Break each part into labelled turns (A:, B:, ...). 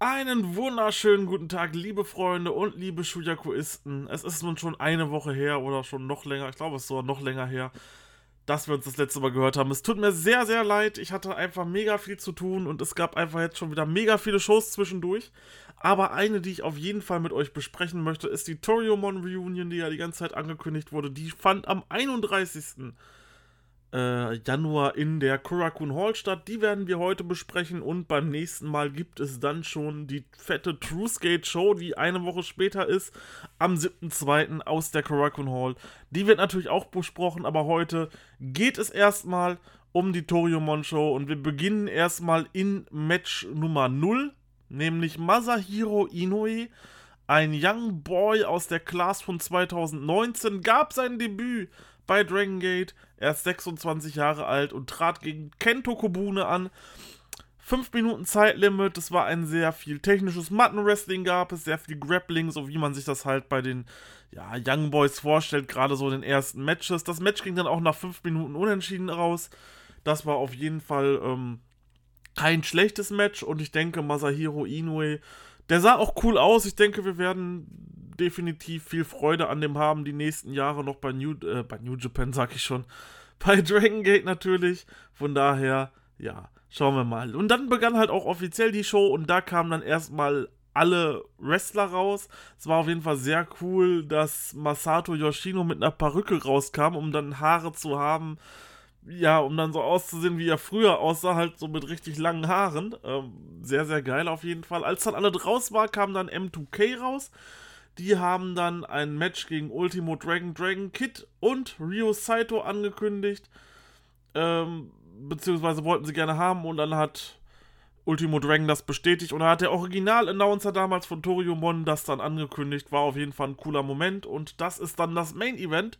A: Einen wunderschönen guten Tag, liebe Freunde und liebe Shuyakuisten. Es ist nun schon eine Woche her oder schon noch länger, ich glaube es ist sogar noch länger her, dass wir uns das letzte Mal gehört haben. Es tut mir sehr, sehr leid. Ich hatte einfach mega viel zu tun und es gab einfach jetzt schon wieder mega viele Shows zwischendurch. Aber eine, die ich auf jeden Fall mit euch besprechen möchte, ist die Toriumon Reunion, die ja die ganze Zeit angekündigt wurde. Die fand am 31 äh, Januar in der Kurakun Hall statt. Die werden wir heute besprechen und beim nächsten Mal gibt es dann schon die fette Truthgate Show, die eine Woche später ist, am 7.2. aus der Kurakun Hall. Die wird natürlich auch besprochen, aber heute geht es erstmal um die Toriumon Show und wir beginnen erstmal in Match Nummer 0, nämlich Masahiro Inoue. Ein Young Boy aus der Class von 2019 gab sein Debüt bei Dragon Gate. Er ist 26 Jahre alt und trat gegen Kento Kobune an. 5 Minuten Zeitlimit, das war ein sehr viel technisches Mattenwrestling gab es, sehr viel Grappling, so wie man sich das halt bei den ja, Young Boys vorstellt, gerade so in den ersten Matches. Das Match ging dann auch nach 5 Minuten unentschieden raus. Das war auf jeden Fall ähm, kein schlechtes Match und ich denke, Masahiro Inoue, der sah auch cool aus. Ich denke, wir werden definitiv viel Freude an dem haben, die nächsten Jahre noch bei New, äh, bei New Japan, sag ich schon. Bei Dragon Gate natürlich. Von daher, ja, schauen wir mal. Und dann begann halt auch offiziell die Show und da kamen dann erstmal alle Wrestler raus. Es war auf jeden Fall sehr cool, dass Masato Yoshino mit einer Perücke rauskam, um dann Haare zu haben. Ja, um dann so auszusehen, wie er früher aussah, halt so mit richtig langen Haaren. Ähm, sehr, sehr geil auf jeden Fall. Als dann alle draus war, kam dann M2K raus. Die haben dann ein Match gegen Ultimo Dragon Dragon Kid und Ryo Saito angekündigt. Ähm, beziehungsweise wollten sie gerne haben und dann hat Ultimo Dragon das bestätigt und da hat der Original-Announcer damals von Toriumon das dann angekündigt. War auf jeden Fall ein cooler Moment und das ist dann das Main-Event.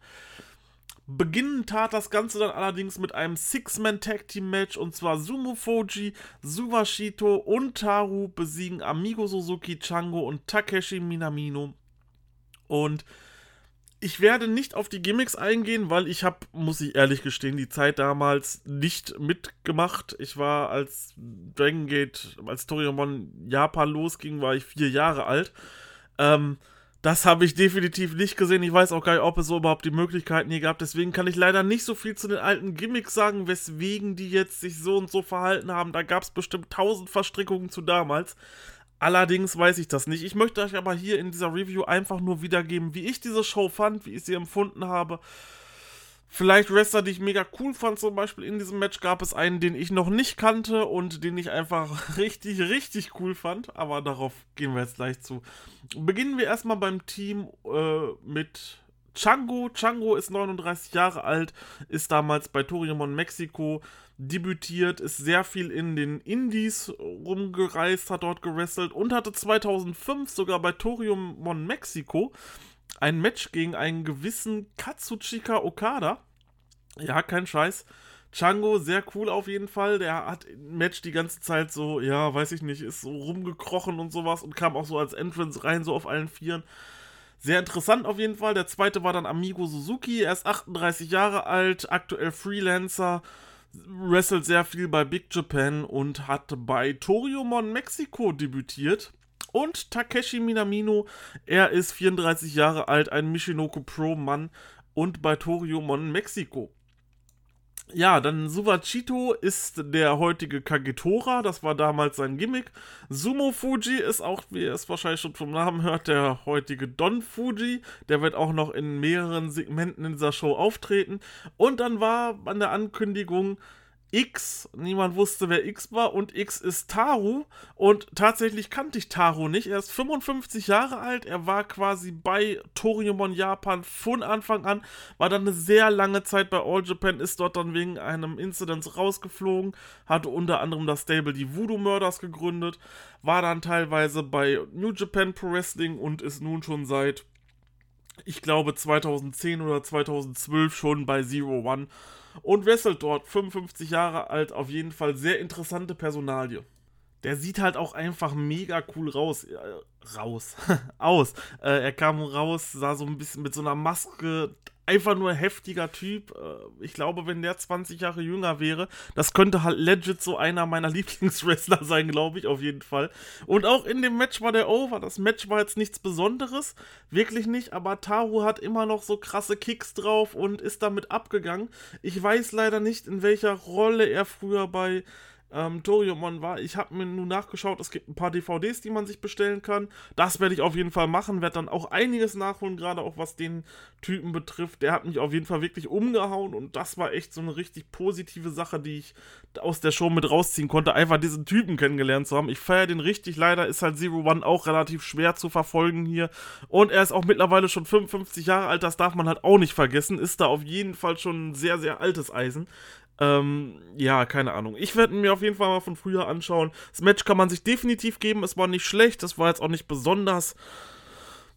A: Beginnen tat das Ganze dann allerdings mit einem Six-Man-Tag-Team-Match und zwar Sumo Fuji, Suwashito und Taru besiegen Amigo Suzuki, Chango und Takeshi Minamino und ich werde nicht auf die Gimmicks eingehen, weil ich habe, muss ich ehrlich gestehen, die Zeit damals nicht mitgemacht. Ich war als Dragon Gate, als Toriumon Japan losging, war ich vier Jahre alt. Ähm, das habe ich definitiv nicht gesehen. Ich weiß auch gar nicht, ob es so überhaupt die Möglichkeiten hier gab. Deswegen kann ich leider nicht so viel zu den alten Gimmicks sagen, weswegen die jetzt sich so und so verhalten haben. Da gab es bestimmt tausend Verstrickungen zu damals. Allerdings weiß ich das nicht. Ich möchte euch aber hier in dieser Review einfach nur wiedergeben, wie ich diese Show fand, wie ich sie empfunden habe. Vielleicht Wrestler, die ich mega cool fand, zum Beispiel in diesem Match gab es einen, den ich noch nicht kannte und den ich einfach richtig, richtig cool fand. Aber darauf gehen wir jetzt gleich zu. Beginnen wir erstmal beim Team äh, mit Chango. Chango ist 39 Jahre alt, ist damals bei Toriumon Mexiko debütiert, ist sehr viel in den Indies rumgereist, hat dort gewrestelt und hatte 2005 sogar bei Toriumon Mexiko ein Match gegen einen gewissen Katsuchika Okada. Ja, kein Scheiß. Chango, sehr cool auf jeden Fall. Der hat im Match die ganze Zeit so, ja, weiß ich nicht, ist so rumgekrochen und sowas und kam auch so als Entrance rein, so auf allen Vieren. Sehr interessant auf jeden Fall. Der zweite war dann Amigo Suzuki. Er ist 38 Jahre alt, aktuell Freelancer, wrestelt sehr viel bei Big Japan und hat bei Toriumon Mexiko debütiert. Und Takeshi Minamino, er ist 34 Jahre alt, ein Michinoku Pro-Mann und bei Toriumon Mexiko. Ja, dann Suwachito ist der heutige Kagetora, das war damals sein Gimmick. Sumo Fuji ist auch, wie ihr es wahrscheinlich schon vom Namen hört, der heutige Don Fuji. Der wird auch noch in mehreren Segmenten in dieser Show auftreten. Und dann war an der Ankündigung X, niemand wusste, wer X war, und X ist Taru. Und tatsächlich kannte ich Taru nicht. Er ist 55 Jahre alt, er war quasi bei Toriumon Japan von Anfang an, war dann eine sehr lange Zeit bei All Japan, ist dort dann wegen einem Incident rausgeflogen, hatte unter anderem das Stable die Voodoo Murders gegründet, war dann teilweise bei New Japan Pro Wrestling und ist nun schon seit, ich glaube, 2010 oder 2012 schon bei Zero One und wrestelt dort. 55 Jahre alt, auf jeden Fall sehr interessante Personalie. Der sieht halt auch einfach mega cool raus. Äh, raus. aus. Äh, er kam raus, sah so ein bisschen mit so einer Maske einfach nur heftiger Typ. Äh, ich glaube, wenn der 20 Jahre jünger wäre, das könnte halt legit so einer meiner Lieblingswrestler sein, glaube ich, auf jeden Fall. Und auch in dem Match war der over. Das Match war jetzt nichts Besonderes, wirklich nicht, aber Taru hat immer noch so krasse Kicks drauf und ist damit abgegangen. Ich weiß leider nicht, in welcher Rolle er früher bei ähm, Toriumon war. Ich habe mir nun nachgeschaut, es gibt ein paar DVDs, die man sich bestellen kann. Das werde ich auf jeden Fall machen, werde dann auch einiges nachholen, gerade auch was den Typen betrifft. Der hat mich auf jeden Fall wirklich umgehauen und das war echt so eine richtig positive Sache, die ich aus der Show mit rausziehen konnte, einfach diesen Typen kennengelernt zu haben. Ich feiere den richtig. Leider ist halt Zero One auch relativ schwer zu verfolgen hier. Und er ist auch mittlerweile schon 55 Jahre alt, das darf man halt auch nicht vergessen. Ist da auf jeden Fall schon ein sehr, sehr altes Eisen. Ähm, ja, keine Ahnung. Ich werde mir auf jeden Fall mal von früher anschauen. Das Match kann man sich definitiv geben. Es war nicht schlecht. Es war jetzt auch nicht besonders.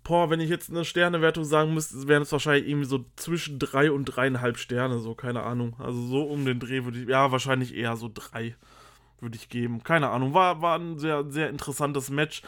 A: Boah, wenn ich jetzt eine Sternewertung sagen müsste, wären es wahrscheinlich irgendwie so zwischen drei und dreieinhalb Sterne. So, keine Ahnung. Also so um den Dreh würde ich. Ja, wahrscheinlich eher so drei würde ich geben. Keine Ahnung. War, war ein sehr, sehr interessantes Match.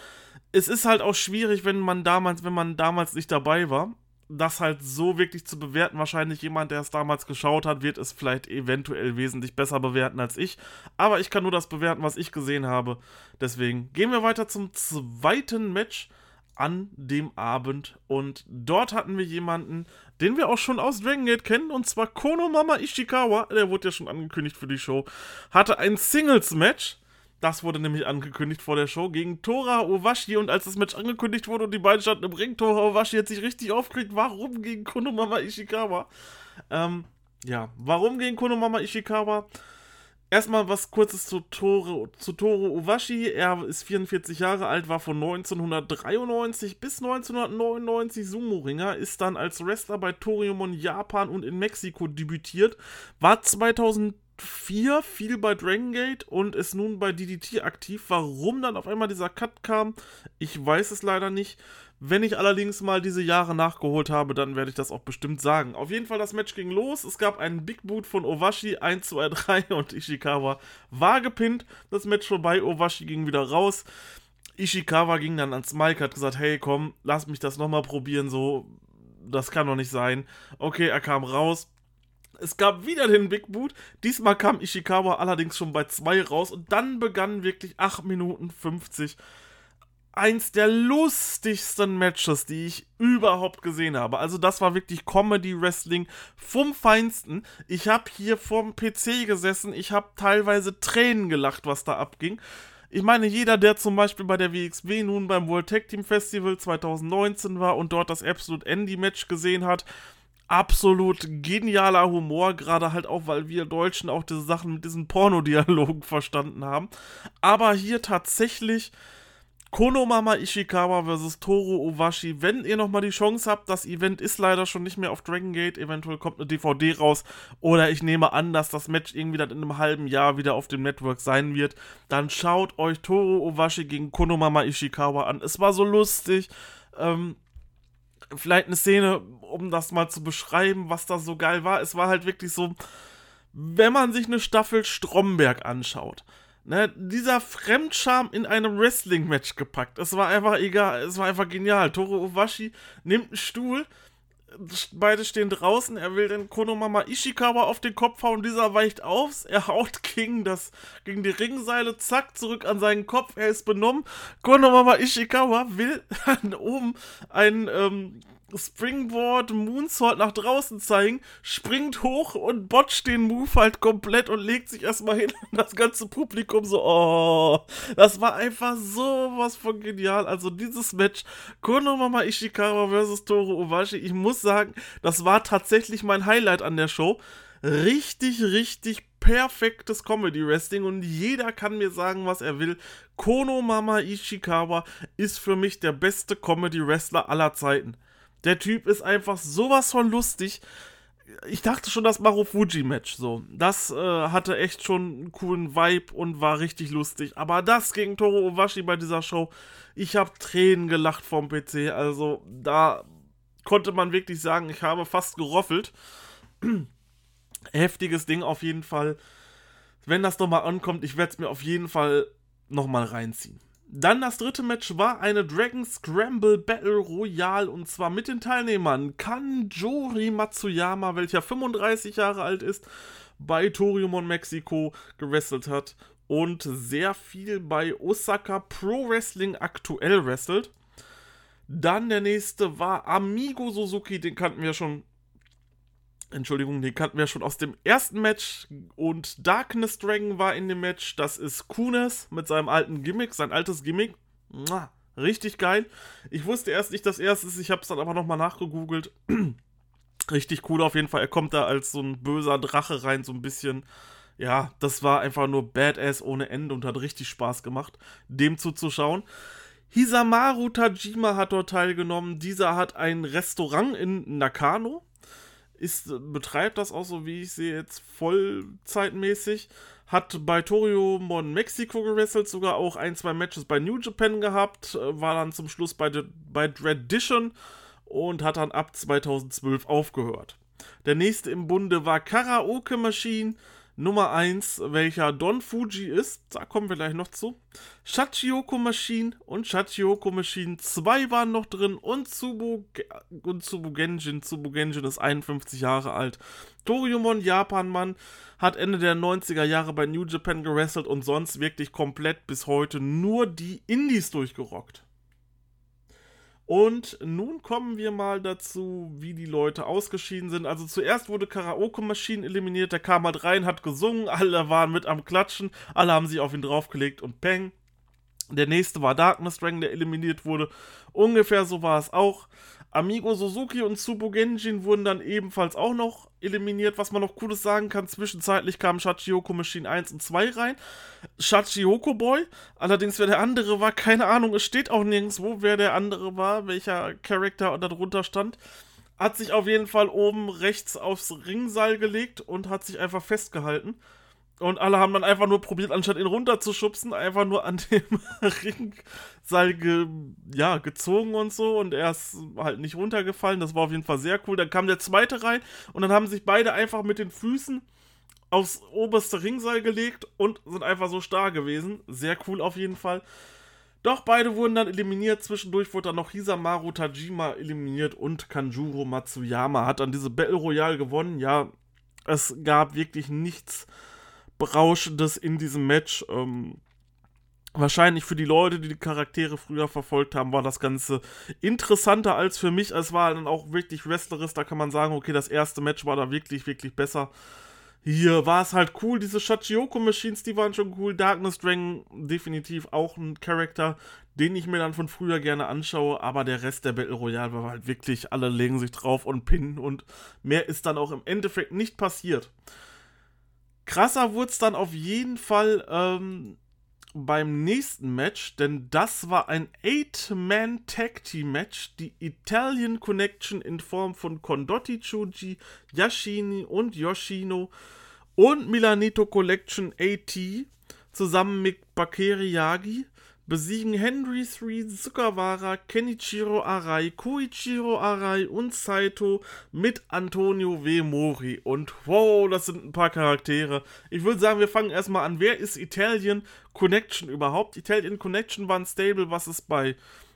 A: Es ist halt auch schwierig, wenn man damals, wenn man damals nicht dabei war das halt so wirklich zu bewerten, wahrscheinlich jemand, der es damals geschaut hat, wird es vielleicht eventuell wesentlich besser bewerten als ich. Aber ich kann nur das bewerten, was ich gesehen habe. Deswegen gehen wir weiter zum zweiten Match an dem Abend. Und dort hatten wir jemanden, den wir auch schon aus Dragon Gate kennen, und zwar Konomama Ishikawa. Der wurde ja schon angekündigt für die Show. Hatte ein Singles-Match das wurde nämlich angekündigt vor der Show gegen Tora Owashi und als das Match angekündigt wurde und die beiden standen im Ring, Tora Owashi hat sich richtig aufgeregt, warum gegen Konomama Ishikawa? Ähm, ja, warum gegen Konomama Ishikawa? Erstmal was kurzes zu Toro, zu Toro Owashi. Er ist 44 Jahre alt, war von 1993 bis 1999 Sumo-Ringer, ist dann als Wrestler bei Toriumon Japan und in Mexiko debütiert, war 2000 4 viel bei Dragon Gate und ist nun bei DDT aktiv. Warum dann auf einmal dieser Cut kam, ich weiß es leider nicht. Wenn ich allerdings mal diese Jahre nachgeholt habe, dann werde ich das auch bestimmt sagen. Auf jeden Fall, das Match ging los. Es gab einen Big Boot von Owashi, 1, 2, 3 und Ishikawa war gepinnt. Das Match vorbei, Owashi ging wieder raus. Ishikawa ging dann ans Mike, hat gesagt, hey komm, lass mich das nochmal probieren, so, das kann doch nicht sein. Okay, er kam raus, es gab wieder den Big Boot. Diesmal kam Ishikawa allerdings schon bei 2 raus und dann begann wirklich 8 Minuten 50. Eins der lustigsten Matches, die ich überhaupt gesehen habe. Also das war wirklich Comedy Wrestling vom Feinsten. Ich habe hier vorm PC gesessen, ich habe teilweise Tränen gelacht, was da abging. Ich meine, jeder, der zum Beispiel bei der WXW nun beim World Tag Team Festival 2019 war und dort das Absolute Andy Match gesehen hat, absolut genialer Humor, gerade halt auch, weil wir Deutschen auch diese Sachen mit diesen Pornodialogen verstanden haben. Aber hier tatsächlich Konomama Ishikawa versus Toro Owashi. Wenn ihr nochmal die Chance habt, das Event ist leider schon nicht mehr auf Dragon Gate, eventuell kommt eine DVD raus oder ich nehme an, dass das Match irgendwie dann in einem halben Jahr wieder auf dem Network sein wird, dann schaut euch Toro Owashi gegen Konomama Ishikawa an. Es war so lustig. Ähm, vielleicht eine Szene, um das mal zu beschreiben, was da so geil war. Es war halt wirklich so, wenn man sich eine Staffel Stromberg anschaut. Ne, dieser Fremdscham in einem Wrestling-Match gepackt. Es war einfach egal, es war einfach genial. Toro Owashi nimmt einen Stuhl, beide stehen draußen, er will den Konomama Ishikawa auf den Kopf hauen, dieser weicht auf, er haut gegen, das, gegen die Ringseile, zack, zurück an seinen Kopf, er ist benommen. Konomama Ishikawa will dann oben ein ähm, Springboard Moonsault nach draußen zeigen, springt hoch und botcht den Move halt komplett und legt sich erstmal hin und das ganze Publikum so, oh, das war einfach sowas von genial. Also dieses Match, Konomama Ishikawa versus Toru Owashi, ich muss sagen, das war tatsächlich mein Highlight an der Show. Richtig, richtig perfektes Comedy Wrestling und jeder kann mir sagen, was er will. Konomama Ishikawa ist für mich der beste Comedy Wrestler aller Zeiten. Der Typ ist einfach sowas von lustig. Ich dachte schon, das Marufuji-Match so. Das äh, hatte echt schon einen coolen Vibe und war richtig lustig. Aber das gegen Toro Owashi bei dieser Show, ich habe Tränen gelacht vom PC. Also da konnte man wirklich sagen, ich habe fast geroffelt. Heftiges Ding auf jeden Fall. Wenn das nochmal ankommt, ich werde es mir auf jeden Fall nochmal reinziehen Dann das dritte Match war eine Dragon Scramble Battle Royale und zwar mit den Teilnehmern Kanjori Matsuyama, welcher 35 Jahre alt ist, bei Toriumon Mexiko gewrestelt hat und sehr viel bei Osaka Pro Wrestling aktuell wrestelt. Dann der nächste war Amigo Suzuki, den kannten wir schon Entschuldigung, den kannten wir schon aus dem ersten Match. Und Darkness Dragon war in dem Match. Das ist Kunes mit seinem alten Gimmick, sein altes Gimmick. Mua, richtig geil. Ich wusste erst nicht, dass er es ist. Ich habe es dann aber nochmal nachgegoogelt. richtig cool auf jeden Fall. Er kommt da als so ein böser Drache rein, so ein bisschen. Ja, das war einfach nur Badass ohne Ende und hat richtig Spaß gemacht, dem zuzuschauen. Hisamaru Tajima hat dort teilgenommen. Dieser hat ein Restaurant in Nakano ist, betreibt das auch so, wie ich sehe, jetzt vollzeitmäßig. Hat bei Torio Mon Mexico gewrestelt, sogar auch ein, zwei Matches bei New Japan gehabt, äh, war dann zum Schluss bei, bei Tradition und hat dann ab 2012 aufgehört. Der nächste im Bunde war Karaoke Machine. Nummer 1, welcher Don Fuji ist, da kommen wir gleich noch zu. Shachioko Machine und Shachioko Machine 2 waren noch drin und Tsubu, und Tsubu Genjin. Tsubu Genjin ist 51 Jahre alt. Toriumon Japanmann hat Ende der 90er Jahre bei New Japan gewrestelt und sonst wirklich komplett bis heute nur die Indies durchgerockt. Und nun kommen wir mal dazu, wie die Leute ausgeschieden sind. Also zuerst wurde Karaoke Machine eliminiert, der kam halt rein, hat gesungen, alle waren mit am Klatschen, alle haben sich auf ihn draufgelegt und peng. Der nächste war Darkness Dragon, der eliminiert wurde. Ungefähr so war es auch. Amigo Suzuki und Tsubo Genjin wurden dann ebenfalls auch noch eliminiert. Was man noch Cooles sagen kann, zwischenzeitlich kamen Shachioko Machine 1 und 2 rein. Shachioko Boy, allerdings wer der andere war, keine Ahnung, es steht auch nirgendwo, wer der andere war, welcher Charakter darunter stand. Hat sich auf jeden Fall oben rechts aufs Ringseil gelegt und hat sich einfach festgehalten. Und alle haben dann einfach nur probiert, anstatt ihn runterzuschubsen, einfach nur an dem Ringseil ge, ja, gezogen und so. Und er ist halt nicht runtergefallen. Das war auf jeden Fall sehr cool. Dann kam der zweite rein und dann haben sich beide einfach mit den Füßen aufs oberste Ringseil gelegt und sind einfach so stark gewesen. Sehr cool auf jeden Fall. Doch beide wurden dann eliminiert. Zwischendurch wurde dann noch Hisamaru Tajima eliminiert und Kanjuro Matsuyama hat dann diese Battle Royale gewonnen. Ja, es gab wirklich nichts Berauschendes in diesem Match. Ähm, wahrscheinlich für die Leute, die die Charaktere früher verfolgt haben, war das Ganze interessanter als für mich. Es war dann auch wirklich wrestlerisch. Da kann man sagen, okay, das erste Match war da wirklich, wirklich besser. Hier war es halt cool, diese Shachioko Machines, die waren schon cool. Darkness Dragon, definitiv auch ein Charakter, den ich mir dann von früher gerne anschaue. Aber der Rest der Battle Royale war halt wirklich, alle legen sich drauf und pinnen. Und mehr ist dann auch im Endeffekt nicht passiert. Krasser wurde es dann auf jeden Fall ähm, beim nächsten Match, denn das war ein Eight-Man-Tag-Team-Match. Die Italian Connection in Form von Condotti Chuji, Yashini und Yoshino und Milanito Collection AT zusammen mit Bakeri Yagi besiegen Henry 3, Sukawara, Kenichiro Arai, Koichiro Arai und Saito mit Antonio W. Mori. Und wow, das sind ein paar Charaktere. Ich würde sagen, wir fangen erstmal an. Wer ist Italian Connection überhaupt? Italian Connection war ein Stable, was es bei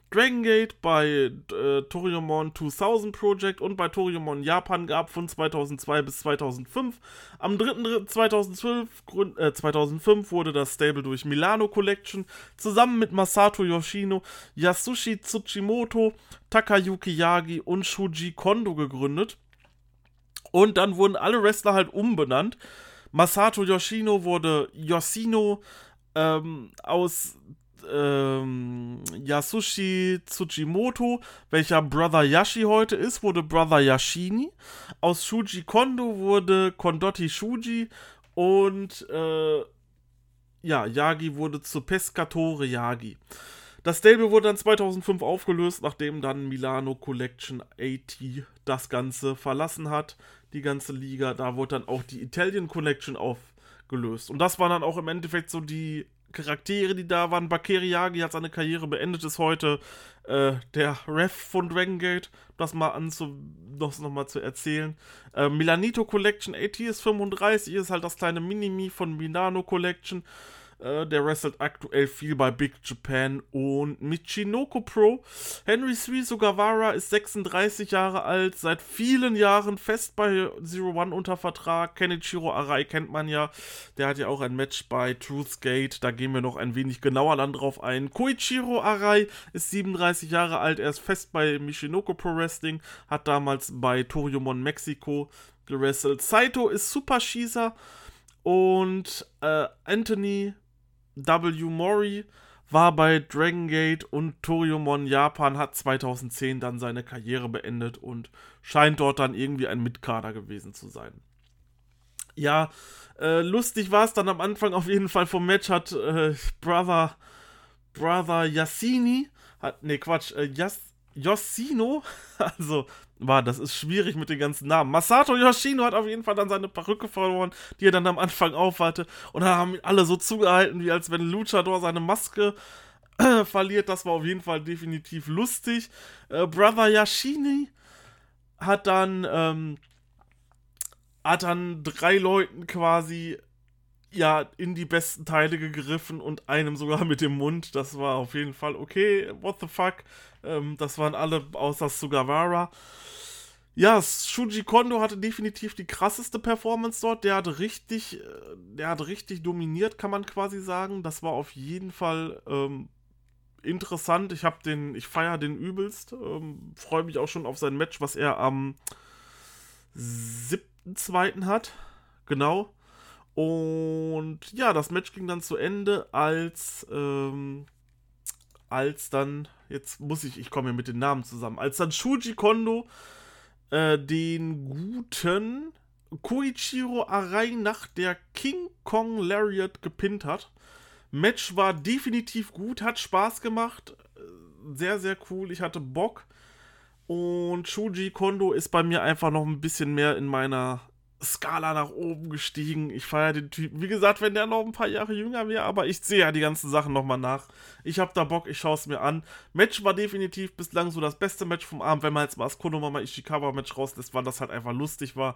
A: Dragon Gate, bei äh, Toriumon 2000 Project und bei Toriumon Japan gab von 2002 bis 2005. Am 3.3.2012, äh, 2005 wurde das Stable durch Milano Collection zusammen mit Masato Yoshino, Yasushi Tsuchimoto, Takayuki Yagi und Shuji Kondo gegründet. Und dann wurden alle Wrestler halt umbenannt. Masato Yoshino wurde Yoshino ähm, aus ähm, Yasushi Tsujimoto, welcher Brother Yashi heute ist, wurde Brother Yashini. Aus Shuji Kondo wurde Kondotti Shuji und äh, ja, Yagi wurde zu Pescatore Yagi. Das Stable wurde dann 2005 aufgelöst, nachdem dann Milano Collection AT das Ganze verlassen hat, die ganze Liga. Da wurde dann auch die Italian Collection aufgelöst. Und das waren dann auch im Endeffekt so die Charaktere, die da waren. Bakeri Yagi hat seine Karriere beendet, ist heute äh, der Ref von Dragon Gate. Das mal anzu das nochmal zu erzählen. Äh, Milanito Collection AT ist 35, ist halt das kleine Minimi von Milano Collection. Äh, der wrestelt aktuell viel bei Big Japan und Michinoko Pro. Henry Suizo Gavara ist 36 Jahre alt, seit vielen Jahren fest bei Zero One unter Vertrag. Kenichiro Arai kennt man ja. Der hat ja auch ein Match bei Truth Gate. Da gehen wir noch ein wenig genauer dann drauf ein. Koichiro Arai ist 37 Jahre alt. Er ist fest bei Michinoko Pro Wrestling. Hat damals bei Toriumon Mexico gewrestelt. Saito ist Superschießer. Und äh, Anthony W. Mori war bei Dragon Gate und Toriumon Japan, hat 2010 dann seine Karriere beendet und scheint dort dann irgendwie ein Mitkader gewesen zu sein. Ja, äh, lustig war es dann am Anfang auf jeden Fall vom Match, hat äh, Brother, Brother Yassini, hat, ne Quatsch, äh, Yas, Yoshino, also war, das ist schwierig mit den ganzen Namen. Masato Yoshino hat auf jeden Fall dann seine Perücke verloren, die er dann am Anfang aufhatte. Und dann haben alle so zugehalten, wie als wenn Luchador seine Maske äh, verliert. Das war auf jeden Fall definitiv lustig. Äh, Brother Yashini hat dann, ähm, hat dann drei Leuten quasi ja, in die besten Teile gegriffen und einem sogar mit dem Mund. Das war auf jeden Fall okay. What the fuck? Ähm, das waren alle außer Sugawara. Ja, Shuji Kondo hatte definitiv die krasseste Performance dort. Der hat richtig, äh, der hat richtig dominiert, kann man quasi sagen. Das war auf jeden Fall ähm, interessant. Ich habe den, ich feiere den übelst. Ähm, Freue mich auch schon auf sein Match, was er am 7.2. hat. Genau. Und ja, das Match ging dann zu Ende, als, ähm, als dann, jetzt muss ich, ich komme ja mit den Namen zusammen, als dann Shuji Kondo äh, den guten Koichiro Arai nach der King Kong Lariat gepinnt hat. Match war definitiv gut, hat Spaß gemacht, sehr, sehr cool, ich hatte Bock. Und Shuji Kondo ist bei mir einfach noch ein bisschen mehr in meiner Skala nach oben gestiegen. Ich feiere den Typen. Wie gesagt, wenn der noch ein paar Jahre jünger wäre, aber ich sehe ja die ganzen Sachen nochmal nach. Ich habe da Bock, ich schaue es mir an. Match war definitiv bislang so das beste Match vom Abend. Wenn man jetzt mal das Konomama Ishikawa Match rauslässt, weil das halt einfach lustig war.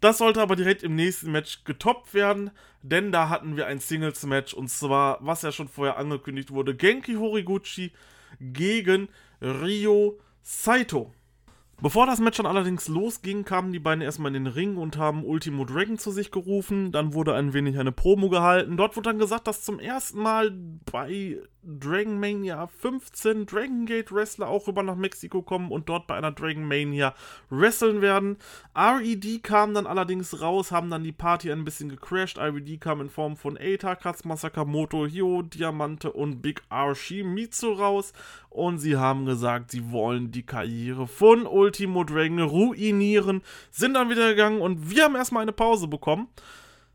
A: Das sollte aber direkt im nächsten Match getoppt werden, denn da hatten wir ein Singles-Match und zwar, was ja schon vorher angekündigt wurde, Genki Horiguchi gegen Ryo Saito. Bevor das Match dann allerdings losging, kamen die beiden erstmal in den Ring und haben Ultimo Dragon zu sich gerufen. Dann wurde ein wenig eine Promo gehalten. Dort wurde dann gesagt, dass zum ersten Mal bei Dragon Mania 15 Dragon Gate Wrestler auch rüber nach Mexiko kommen und dort bei einer Dragon Mania wresteln werden. RED kam dann allerdings raus, haben dann die Party ein bisschen gecrashed. RED kam in Form von Eita, Katsuma Sakamoto, Hyo, Diamante und Big R Shimizu raus und sie haben gesagt, sie wollen die Karriere von Ultimo Dragon ruinieren, sind dann wieder gegangen und wir haben erstmal eine Pause bekommen.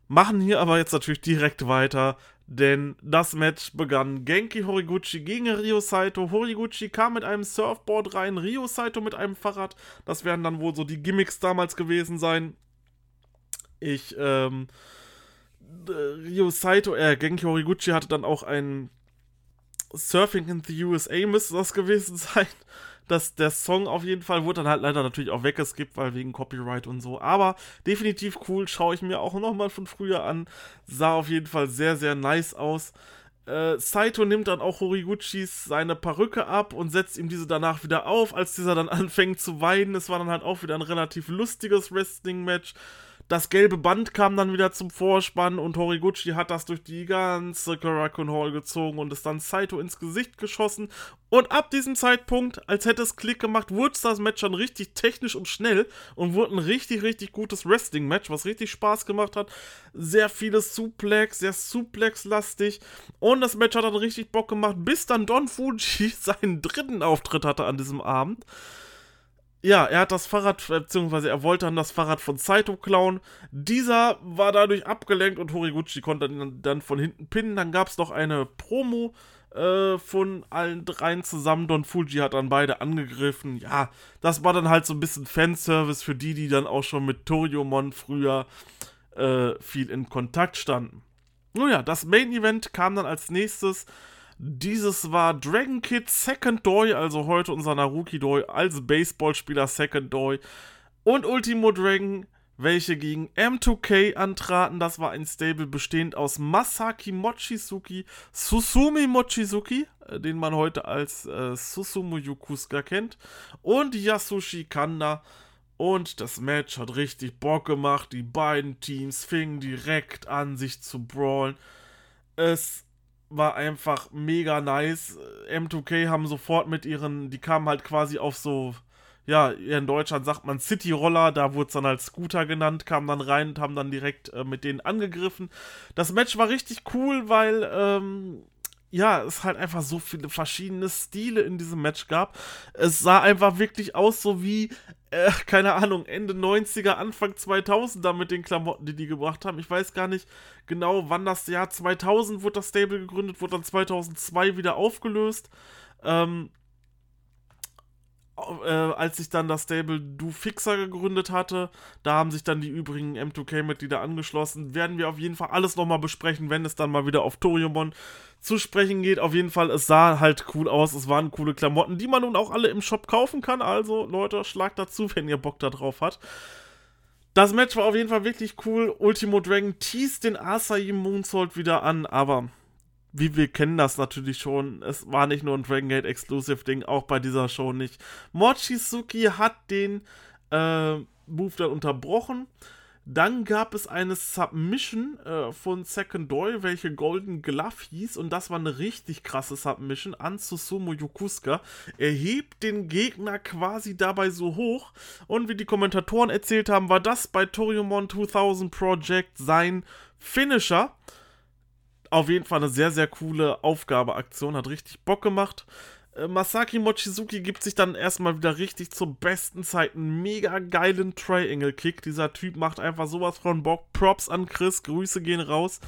A: Machen hier aber jetzt natürlich direkt weiter denn das Match begann Genki Horiguchi gegen Ryo Saito. Horiguchi kam mit einem Surfboard rein, Ryo Saito mit einem Fahrrad. Das werden dann wohl so die Gimmicks damals gewesen sein. Ich, ähm, Ryo Saito, äh, Genki Horiguchi hatte dann auch ein Surfing in the USA, müsste das gewesen sein dass der Song auf jeden Fall wurde dann halt leider natürlich auch weggeskippt, weil wegen Copyright und so. Aber definitiv cool, schaue ich mir auch nochmal von früher an. Sah auf jeden Fall sehr, sehr nice aus. Äh, Saito nimmt dann auch Horiguchis seine Perücke ab und setzt ihm diese danach wieder auf, als dieser dann anfängt zu weinen. Es war dann halt auch wieder ein relativ lustiges Wrestling-Match. Das gelbe Band kam dann wieder zum Vorspann und Horiguchi hat das durch die ganze Karakun Hall gezogen und ist dann Saito ins Gesicht geschossen. Und ab diesem Zeitpunkt, als hätte es Klick gemacht, wurde das Match dann richtig technisch und schnell und wurde ein richtig, richtig gutes Wrestling-Match, was richtig Spaß gemacht hat. Sehr vieles Suplex, sehr Suplex-lastig. Und das Match hat dann richtig Bock gemacht, bis dann Don Fuji seinen dritten Auftritt hatte an diesem Abend. Ja, er hat das Fahrrad, beziehungsweise er wollte dann das Fahrrad von Saito klauen. Dieser war dadurch abgelenkt und Horiguchi konnte ihn dann von hinten pinnen. Dann gab es noch eine Promo äh, von allen dreien zusammen. Don Fuji hat dann beide angegriffen. Ja, das war dann halt so ein bisschen Fanservice für die, die dann auch schon mit Toriumon früher äh, viel in Kontakt standen. Nun ja, das Main Event kam dann als nächstes. Dieses war Dragon Kid Second Doy, also heute unser Naruki Doy als Baseballspieler Second Doy. Und Ultimo Dragon welche gegen M2K antraten. Das war ein Stable bestehend aus Masaki Mochizuki, Susumi Mochizuki, äh, den man heute als äh, Susumu Yokusuka kennt, und Yasushi Kanda. Und das Match hat richtig Bock gemacht. Die beiden Teams fingen direkt an, sich zu brawlen. Es war einfach mega nice. M2K haben sofort mit ihren, die kamen halt quasi auf so ja, in Deutschland sagt man City-Roller, da wurde es dann als Scooter genannt, kamen dann rein und haben dann direkt äh, mit denen angegriffen. Das Match war richtig cool, weil, ähm, ja, es halt einfach so viele verschiedene Stile in diesem Match gab. Es sah einfach wirklich aus, so wie, äh, keine Ahnung, Ende 90er, Anfang 2000er mit den Klamotten, die die gebracht haben. Ich weiß gar nicht genau, wann das Jahr 2000 wurde das Stable gegründet, wurde dann 2002 wieder aufgelöst. Ähm, äh, als ich dann das Stable Du Fixer gegründet hatte, da haben sich dann die übrigen M2K-Mitglieder angeschlossen. Werden wir auf jeden Fall alles nochmal besprechen, wenn es dann mal wieder auf Toriumon zu sprechen geht. Auf jeden Fall, es sah halt cool aus. Es waren coole Klamotten, die man nun auch alle im Shop kaufen kann. Also, Leute, schlagt dazu, wenn ihr Bock da drauf habt. Das Match war auf jeden Fall wirklich cool. Ultimo Dragon teast den Asahi Moonsault wieder an, aber wie wir kennen das natürlich schon, es war nicht nur ein Dragon Gate Exclusive Ding, auch bei dieser Show nicht. Mochizuki hat den äh, Move dann unterbrochen. Dann gab es eine Submission äh, von Second Doy, welche Golden Glove hieß. Und das war eine richtig krasse Submission an Susumu Yokusuka. Er hebt den Gegner quasi dabei so hoch. Und wie die Kommentatoren erzählt haben, war das bei Toriumon 2000 Project sein Finisher auf jeden Fall eine sehr, sehr coole Aufgabeaktion, hat richtig Bock gemacht. Äh, Masaki Mochizuki gibt sich dann erstmal wieder richtig zur besten Zeit einen mega geilen Triangle-Kick. Dieser Typ macht einfach sowas von Bock. Props an Chris, Grüße gehen raus.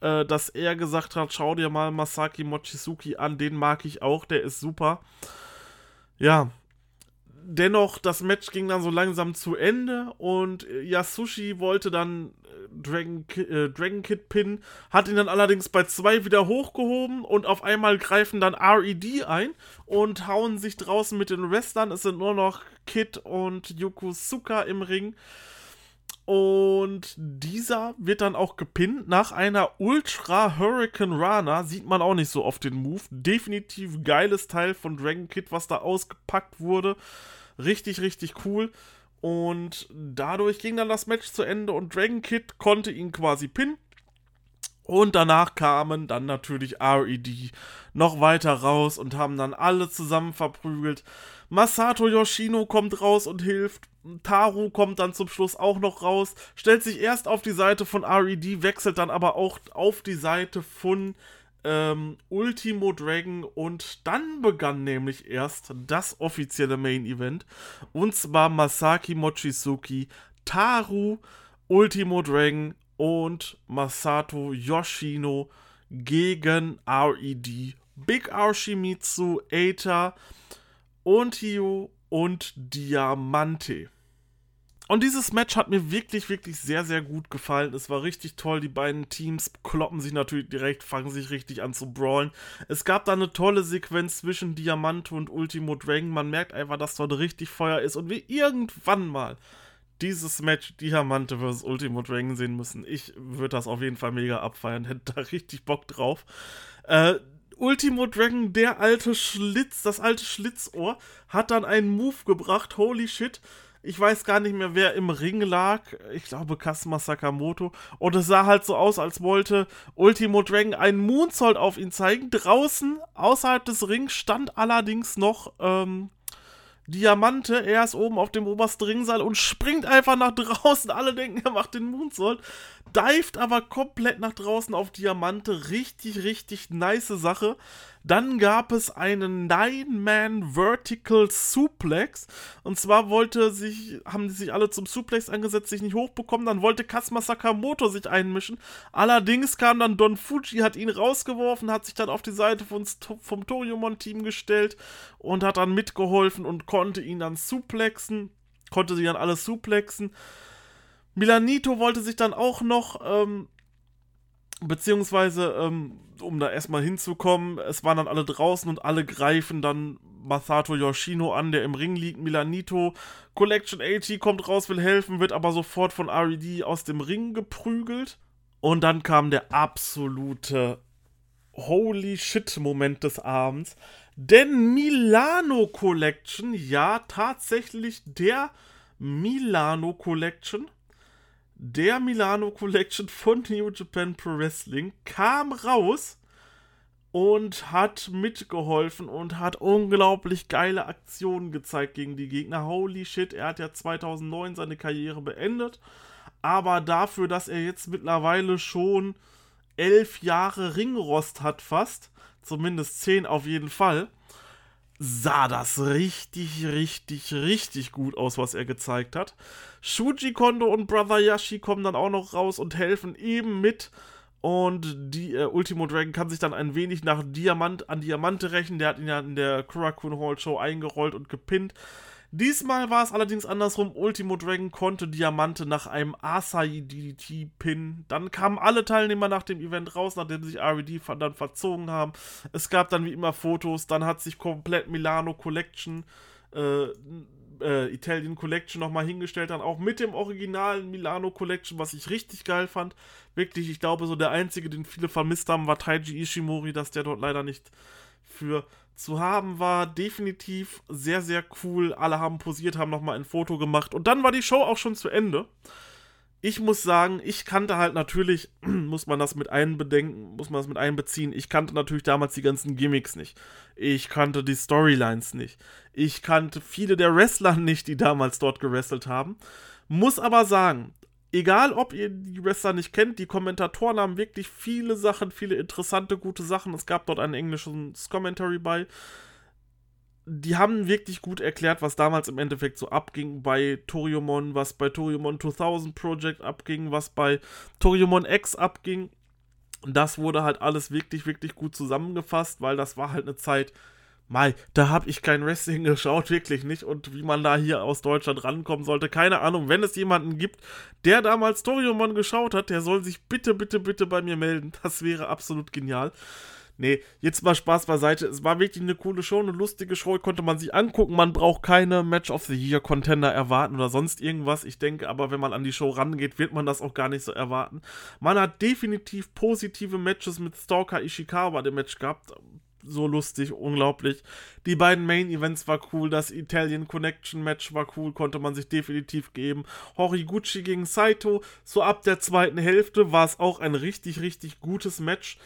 A: Äh, dass er gesagt hat, schau dir mal Masaki Mochizuki an, den mag ich auch, der ist super. Ja, dennoch, das Match ging dann so langsam zu Ende und Yasushi wollte dann Dragon, äh, Dragon Kid Pin, hat ihn dann allerdings bei zwei wieder hochgehoben und auf einmal greifen dann RED ein und hauen sich draußen mit den Wrestlern. Es sind nur noch Kid und Yokosuka im Ring. Und dieser wird dann auch gepinnt nach einer Ultra Hurricane Rana. Sieht man auch nicht so oft den Move. Definitiv geiles Teil von Dragon Kid, was da ausgepackt wurde. Richtig, richtig cool. Und dadurch ging dann das Match zu Ende und Dragon Kid konnte ihn quasi pinnen. Und danach kamen dann natürlich RED noch weiter raus und haben dann alle zusammen verprügelt. Masato Yoshino kommt raus und hilft. Taru kommt dann zum Schluss auch noch raus, stellt sich erst auf die Seite von RED, wechselt dann aber auch auf die Seite von ähm, Ultimo Dragon und dann begann nämlich erst das offizielle Main Event und zwar Masaki Mochizuki, Taru, Ultimo Dragon und Masato Yoshino gegen RED, Big R Shimizu, Eita, Ontio und Diamante. Und dieses Match hat mir wirklich, wirklich sehr, sehr gut gefallen. Es war richtig toll. Die beiden Teams kloppen sich natürlich direkt, fangen sich richtig an zu brawlen. Es gab da eine tolle Sequenz zwischen Diamante und Ultimo Dragon. Man merkt einfach, dass dort richtig Feuer ist und wir irgendwann mal dieses Match Diamante vs. Ultimo Dragon sehen müssen. Ich würde das auf jeden Fall mega abfeiern, hätte da richtig Bock drauf. Äh, Ultimo Dragon, der alte Schlitz, das alte Schlitzohr, hat dann einen Move gebracht. Holy shit ich weiß gar nicht mehr, wer im Ring lag. Ich glaube Kasuma Sakamoto. Und es sah halt so aus, als wollte Ultimo Dragon einen Moonsault auf ihn zeigen. Draußen, außerhalb des Rings, stand allerdings noch ähm, Diamante. Er ist oben auf dem obersten Ringsaal und springt einfach nach draußen. Alle denken, er macht den Moonsault. Dived aber komplett nach draußen auf Diamante. Richtig, richtig nice Sache. Dann gab es einen Nine-Man Vertical Suplex. Und zwar wollte sich, haben die sich alle zum Suplex angesetzt, sich nicht hochbekommen. Dann wollte Kasma Sakamoto sich einmischen. Allerdings kam dann Don Fuji, hat ihn rausgeworfen, hat sich dann auf die Seite von, vom Toriumon-Team gestellt und hat dann mitgeholfen und konnte ihn dann suplexen. Konnte sie dann alle suplexen. Milanito wollte sich dann auch noch ähm, beziehungsweise, ähm, um da erstmal hinzukommen, es waren dann alle draußen und alle greifen dann Masato Yoshino an, der im Ring liegt. Milanito, Collection AT kommt raus, will helfen, wird aber sofort von RED aus dem Ring geprügelt. Und dann kam der absolute Holy Shit-Moment des Abends. Denn Milano Collection, ja, tatsächlich der Milano Collection, der Milano Collection von New Japan Pro Wrestling kam raus und hat mitgeholfen und hat unglaublich geile Aktionen gezeigt gegen die Gegner. Holy shit, er hat ja 2009 seine Karriere beendet, aber dafür, dass er jetzt mittlerweile schon elf Jahre Ringrost hat fast, zumindest zehn auf jeden Fall, sah das richtig, richtig, richtig gut aus, was er gezeigt hat. Shuji Kondo und Brother Yashi kommen dann auch noch raus und helfen eben mit. Und die äh, Ultimo Dragon kann sich dann ein wenig nach Diamant an Diamante rächen. Der hat ihn ja in der Kurakun Hall Show eingerollt und gepinnt. Diesmal war es allerdings andersrum. Ultimo Dragon konnte Diamante nach einem Asai DDT pinnen. Dann kamen alle Teilnehmer nach dem Event raus, nachdem sich RED dann verzogen haben. Es gab dann wie immer Fotos. Dann hat sich komplett Milano Collection, äh, äh, Italian Collection nochmal hingestellt. Dann auch mit dem originalen Milano Collection, was ich richtig geil fand. Wirklich, ich glaube, so der einzige, den viele vermisst haben, war Taiji Ishimori, dass der dort leider nicht für zu haben war. Definitiv sehr, sehr cool. Alle haben posiert, haben nochmal ein Foto gemacht. Und dann war die Show auch schon zu Ende. Ich muss sagen, ich kannte halt natürlich, muss man das mit einbedenken, muss man das mit einbeziehen. Ich kannte natürlich damals die ganzen Gimmicks nicht. Ich kannte die Storylines nicht. Ich kannte viele der Wrestler nicht, die damals dort gewrestelt haben. Muss aber sagen, egal ob ihr die Wrestler nicht kennt, die Kommentatoren haben wirklich viele Sachen, viele interessante, gute Sachen. Es gab dort ein englisches Commentary bei. Die haben wirklich gut erklärt, was damals im Endeffekt so abging bei Toriumon, was bei Toriumon 2000 Project abging, was bei Toriumon X abging. Das wurde halt alles wirklich, wirklich gut zusammengefasst, weil das war halt eine Zeit, Mai, da habe ich kein Wrestling geschaut, wirklich nicht. Und wie man da hier aus Deutschland rankommen sollte, keine Ahnung. Wenn es jemanden gibt, der damals Toriumon geschaut hat, der soll sich bitte, bitte, bitte bei mir melden. Das wäre absolut genial. Nee, jetzt mal Spaß beiseite. Es war wirklich eine coole Show, eine lustige Show, konnte man sich angucken. Man braucht keine Match of the Year Contender erwarten oder sonst irgendwas. Ich denke aber, wenn man an die Show rangeht, wird man das auch gar nicht so erwarten. Man hat definitiv positive Matches mit Stalker Ishikawa dem Match gehabt so lustig, unglaublich. Die beiden Main Events war cool, das Italian Connection Match war cool, konnte man sich definitiv geben. Horiguchi gegen Saito, so ab der zweiten Hälfte war es auch ein richtig, richtig gutes Match.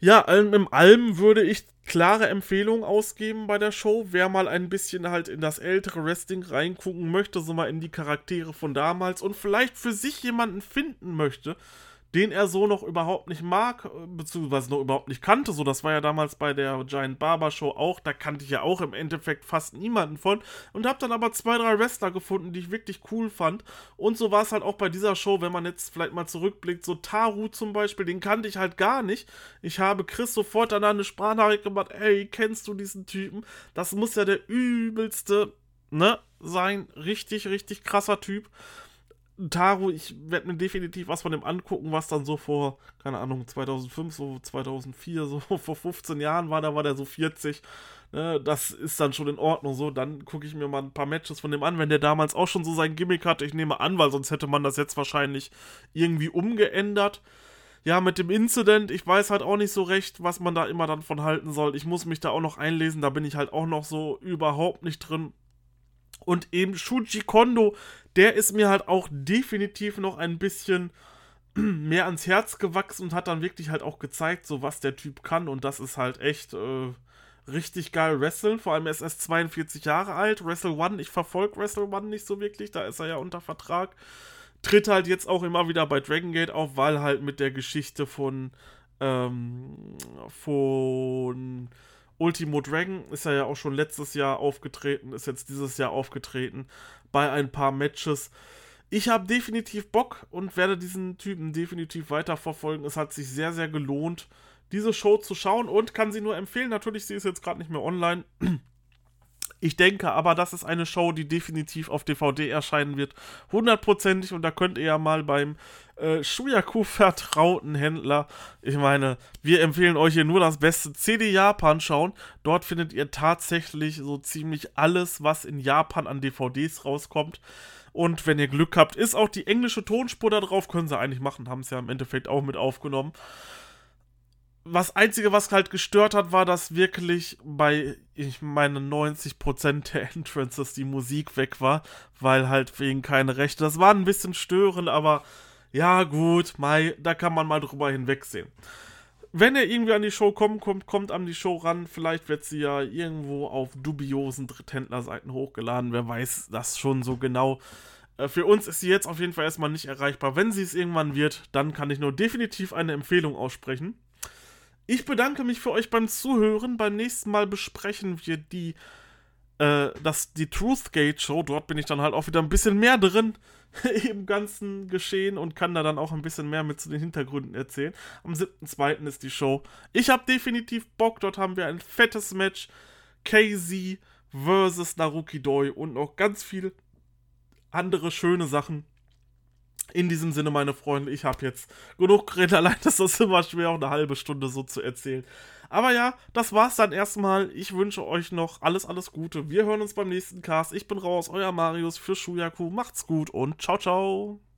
A: Ja, im Allem würde ich klare Empfehlungen ausgeben bei der Show. Wer mal ein bisschen halt in das ältere Wrestling reingucken möchte, so mal in die Charaktere von damals und vielleicht für sich jemanden finden möchte, den er so noch überhaupt nicht mag, beziehungsweise noch überhaupt nicht kannte. So, das war ja damals bei der Giant Barber Show auch. Da kannte ich ja auch im Endeffekt fast niemanden von. Und habe dann aber zwei, drei Wrestler gefunden, die ich wirklich cool fand. Und so war es halt auch bei dieser Show, wenn man jetzt vielleicht mal zurückblickt. So Taru zum Beispiel, den kannte ich halt gar nicht. Ich habe Chris sofort danach eine Sprachnachricht gemacht. Ey, kennst du diesen Typen? Das muss ja der übelste, ne, sein. Richtig, richtig krasser Typ. Taro, ich werde mir definitiv was von dem angucken, was dann so vor, keine Ahnung, 2005, so 2004, so vor 15 Jahren war, da war der so 40. Ne, das ist dann schon in Ordnung so. Dann gucke ich mir mal ein paar Matches von dem an, wenn der damals auch schon so sein Gimmick hatte. Ich nehme an, weil sonst hätte man das jetzt wahrscheinlich irgendwie umgeändert. Ja, mit dem Incident, ich weiß halt auch nicht so recht, was man da immer dann von halten soll. Ich muss mich da auch noch einlesen, da bin ich halt auch noch so überhaupt nicht drin. Und eben Shuji Kondo, der ist mir halt auch definitiv noch ein bisschen mehr ans Herz gewachsen und hat dann wirklich halt auch gezeigt, so was der Typ kann. Und das ist halt echt äh, richtig geil wresteln. Vor allem er ist erst 42 Jahre alt. Wrestle One, ich verfolge Wrestle One nicht so wirklich, da ist er ja unter Vertrag. Tritt halt jetzt auch immer wieder bei Dragon Gate auf, weil halt mit der Geschichte von ähm, von Ultimo Dragon ist er ja auch schon letztes Jahr aufgetreten, ist jetzt dieses Jahr aufgetreten bei ein paar Matches. Ich habe definitiv Bock und werde diesen Typen definitiv weiterverfolgen. Es hat sich sehr, sehr gelohnt, diese Show zu schauen und kann sie nur empfehlen. Natürlich, sie ist jetzt gerade nicht mehr online. Ich denke aber, das ist eine Show, die definitiv auf DVD erscheinen wird. Hundertprozentig. Und da könnt ihr ja mal beim äh, Shuyaku vertrauten Händler, ich meine, wir empfehlen euch hier nur das beste CD Japan schauen. Dort findet ihr tatsächlich so ziemlich alles, was in Japan an DVDs rauskommt. Und wenn ihr Glück habt, ist auch die englische Tonspur da drauf. Können sie eigentlich machen, haben es ja im Endeffekt auch mit aufgenommen was Einzige, was halt gestört hat, war, dass wirklich bei, ich meine, 90% der Entrances die Musik weg war, weil halt wegen keine Rechte. Das war ein bisschen störend, aber ja, gut, Mai, da kann man mal drüber hinwegsehen. Wenn ihr irgendwie an die Show kommt, kommt, kommt an die Show ran. Vielleicht wird sie ja irgendwo auf dubiosen Dritthändlerseiten hochgeladen. Wer weiß das schon so genau. Äh, für uns ist sie jetzt auf jeden Fall erstmal nicht erreichbar. Wenn sie es irgendwann wird, dann kann ich nur definitiv eine Empfehlung aussprechen. Ich bedanke mich für euch beim Zuhören. Beim nächsten Mal besprechen wir die, äh, das, die Truthgate Show. Dort bin ich dann halt auch wieder ein bisschen mehr drin im ganzen Geschehen und kann da dann auch ein bisschen mehr mit zu den Hintergründen erzählen. Am 7.2. ist die Show. Ich habe definitiv Bock. Dort haben wir ein fettes Match. KZ versus Naruki Doi und noch ganz viel andere schöne Sachen. In diesem Sinne, meine Freunde, ich habe jetzt genug geredet. Allein ist das immer schwer, auch eine halbe Stunde so zu erzählen. Aber ja, das war's dann erstmal. Ich wünsche euch noch alles, alles Gute. Wir hören uns beim nächsten Cast. Ich bin raus, euer Marius für Shuyaku. Macht's gut und ciao, ciao.